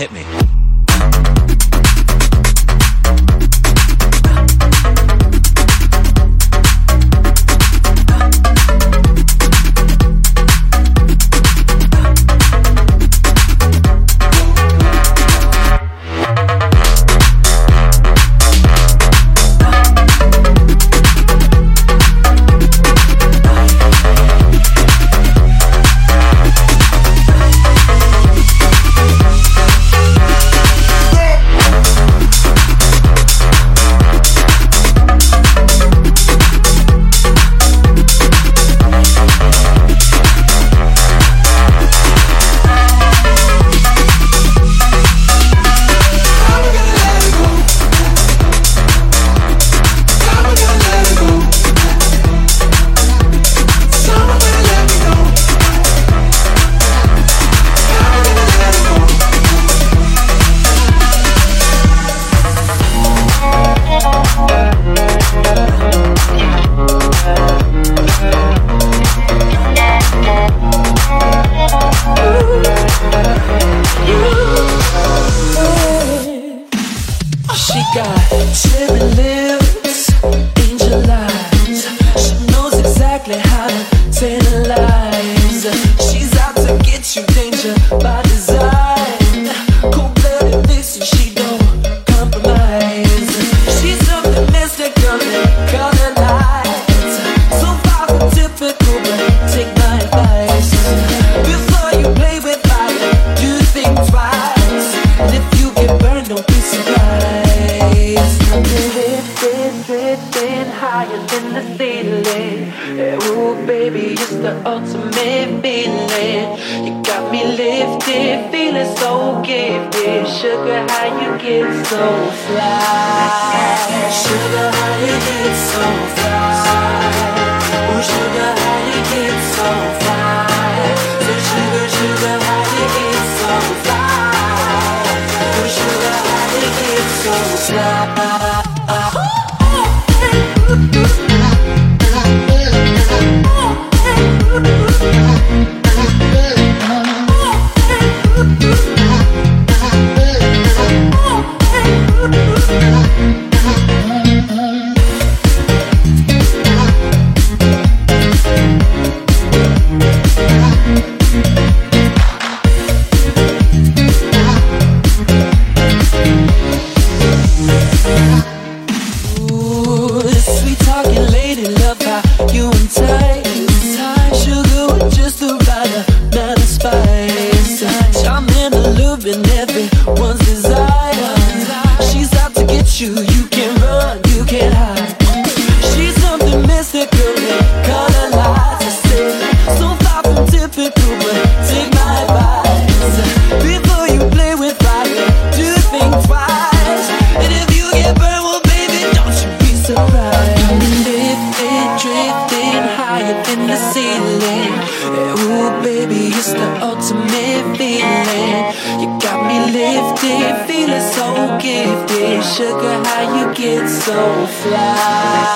you can't hide. So fly?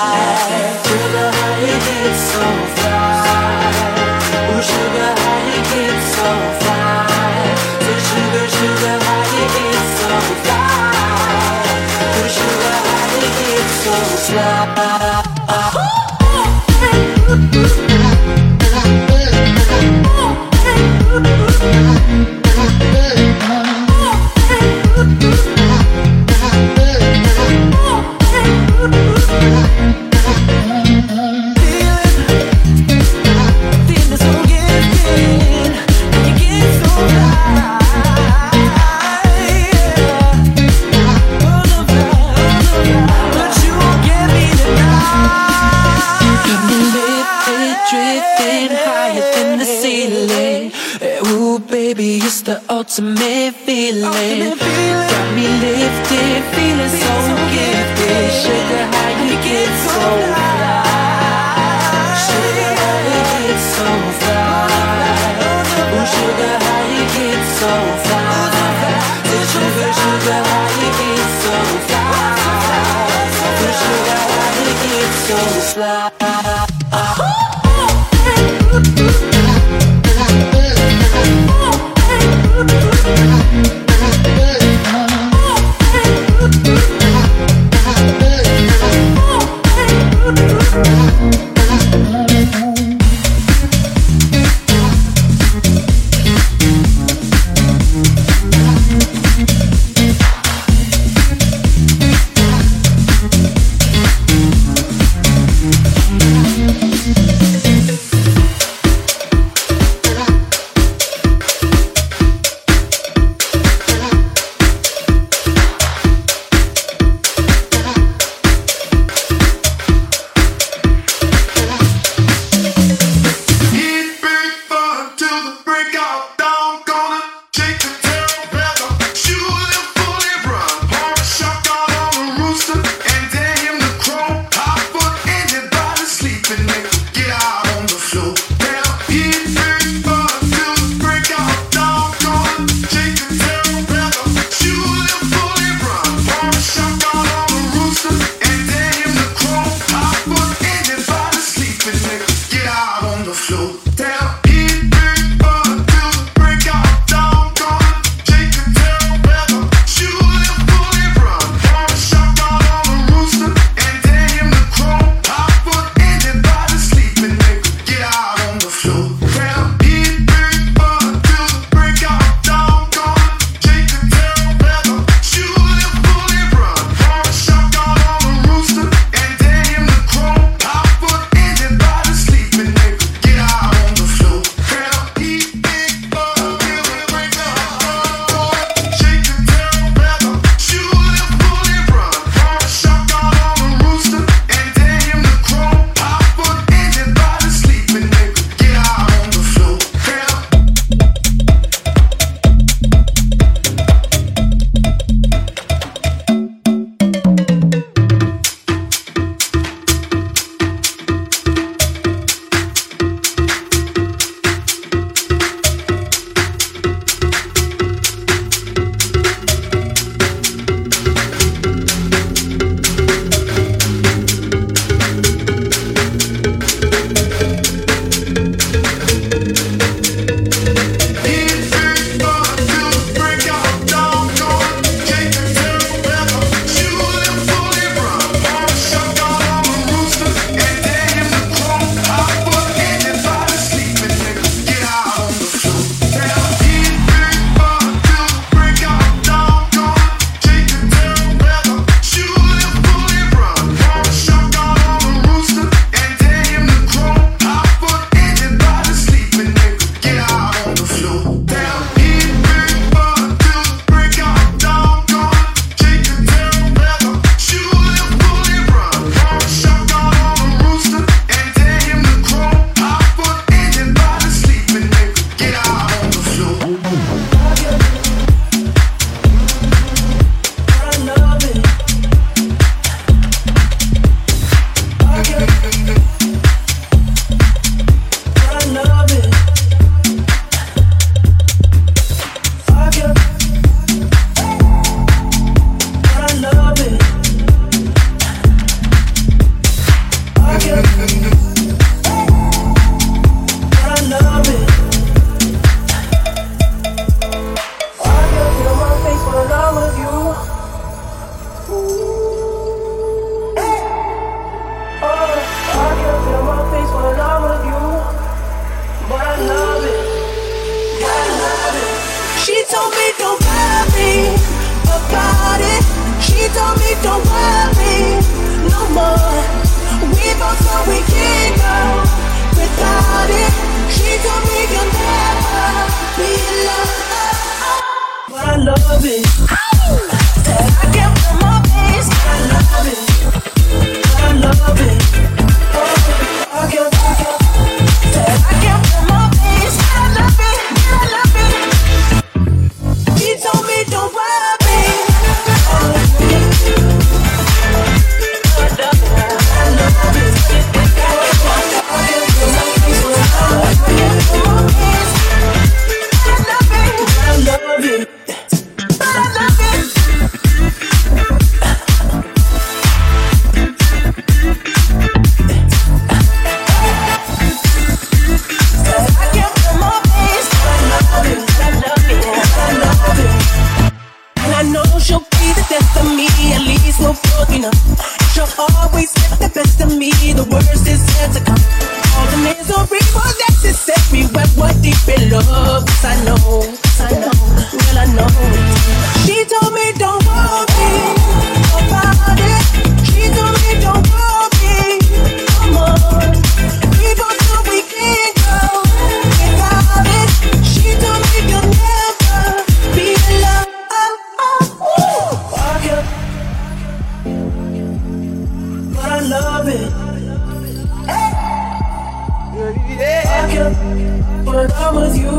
But I'm with you.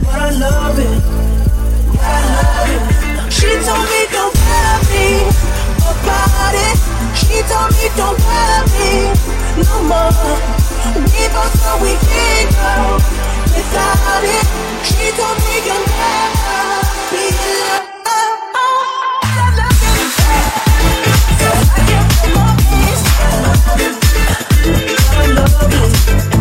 But I love it. She told me don't about it. She told me don't no more. We both know we can't go without it. She told me be in love. I love it.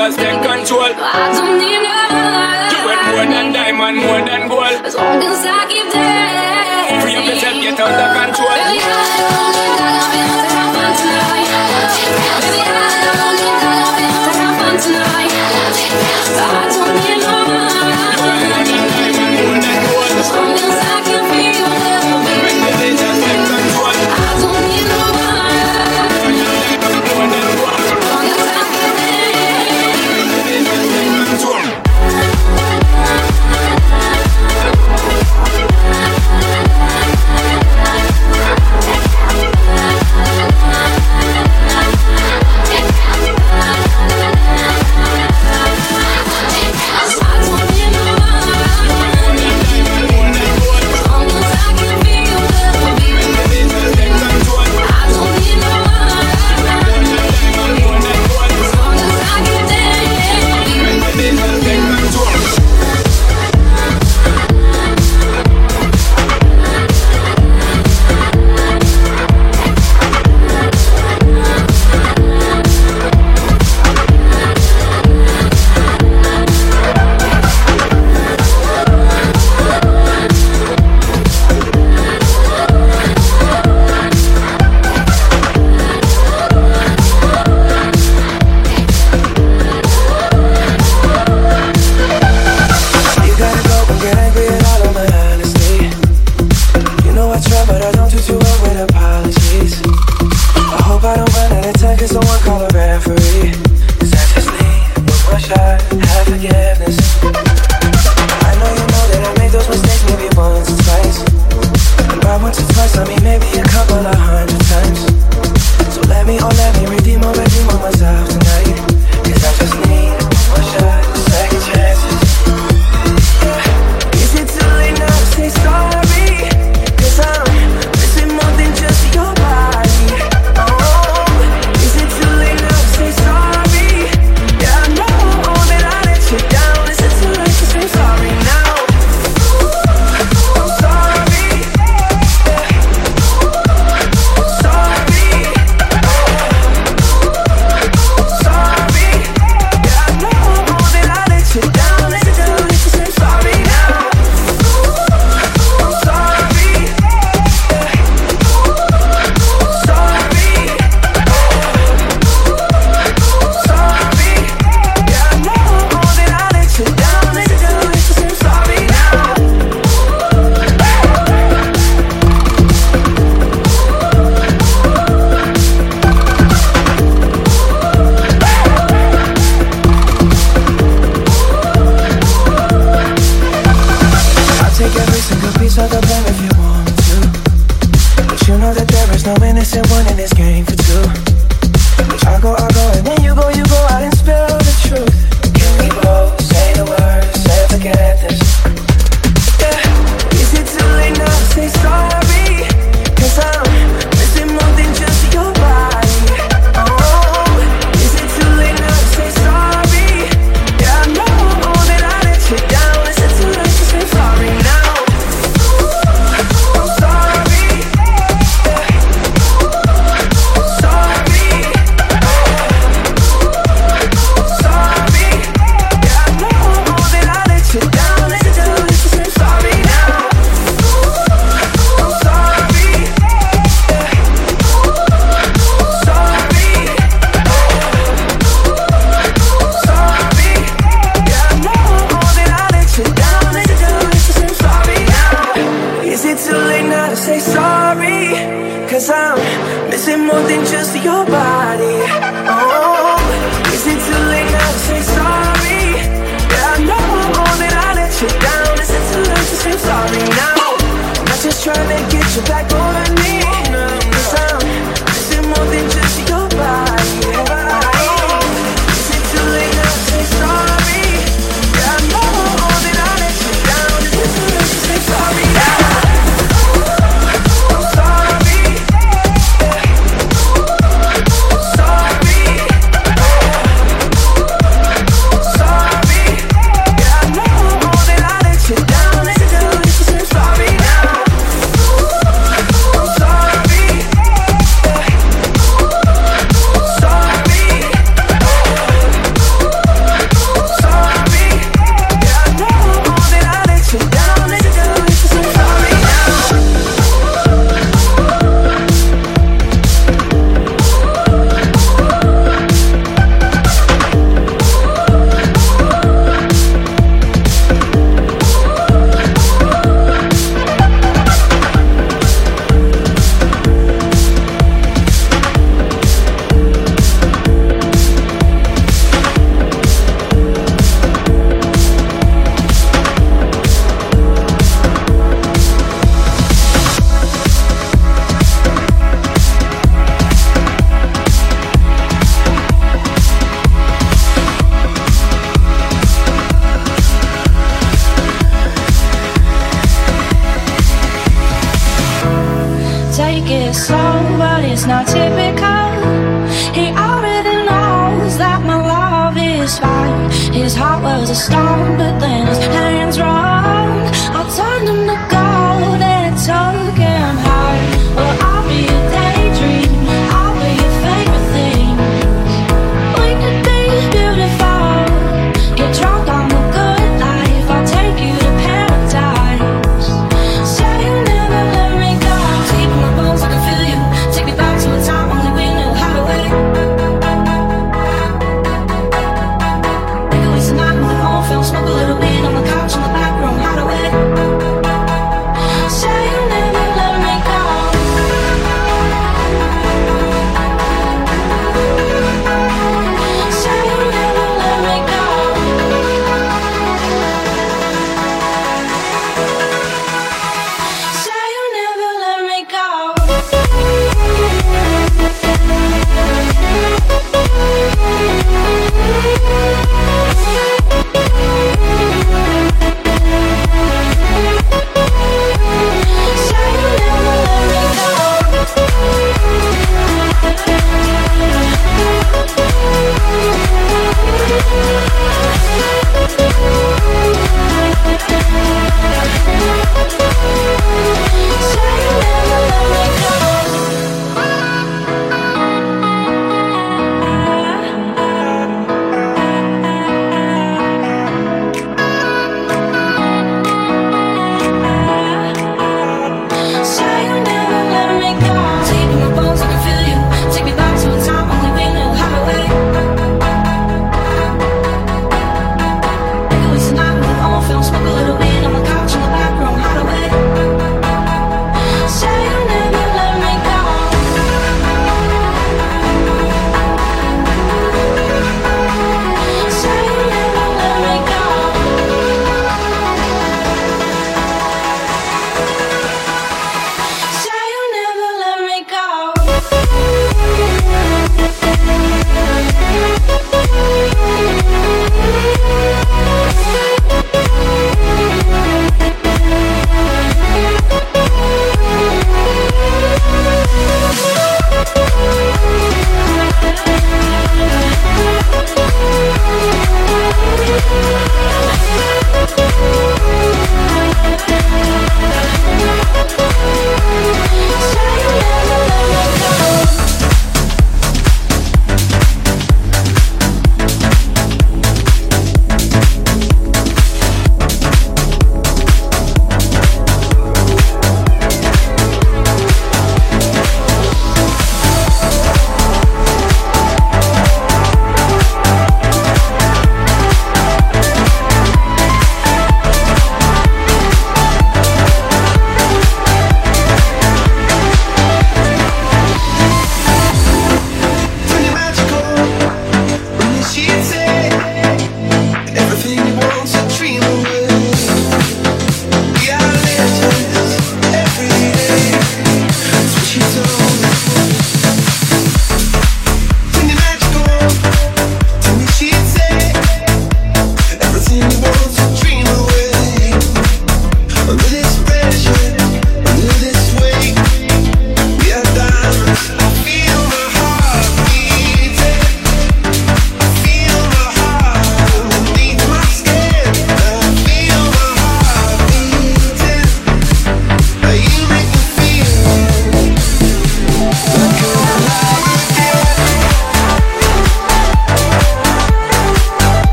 just take control. I don't need no love. You want more than diamond, more than gold. As long as I keep dancing. Free up yourself, get out of control. innocent one in this game. close to your body. Oh, is it too late now to say sorry? Yeah, I know I'm wrong that I let you down. Is it too late to say sorry now? I'm not just trying to get you back.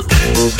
It's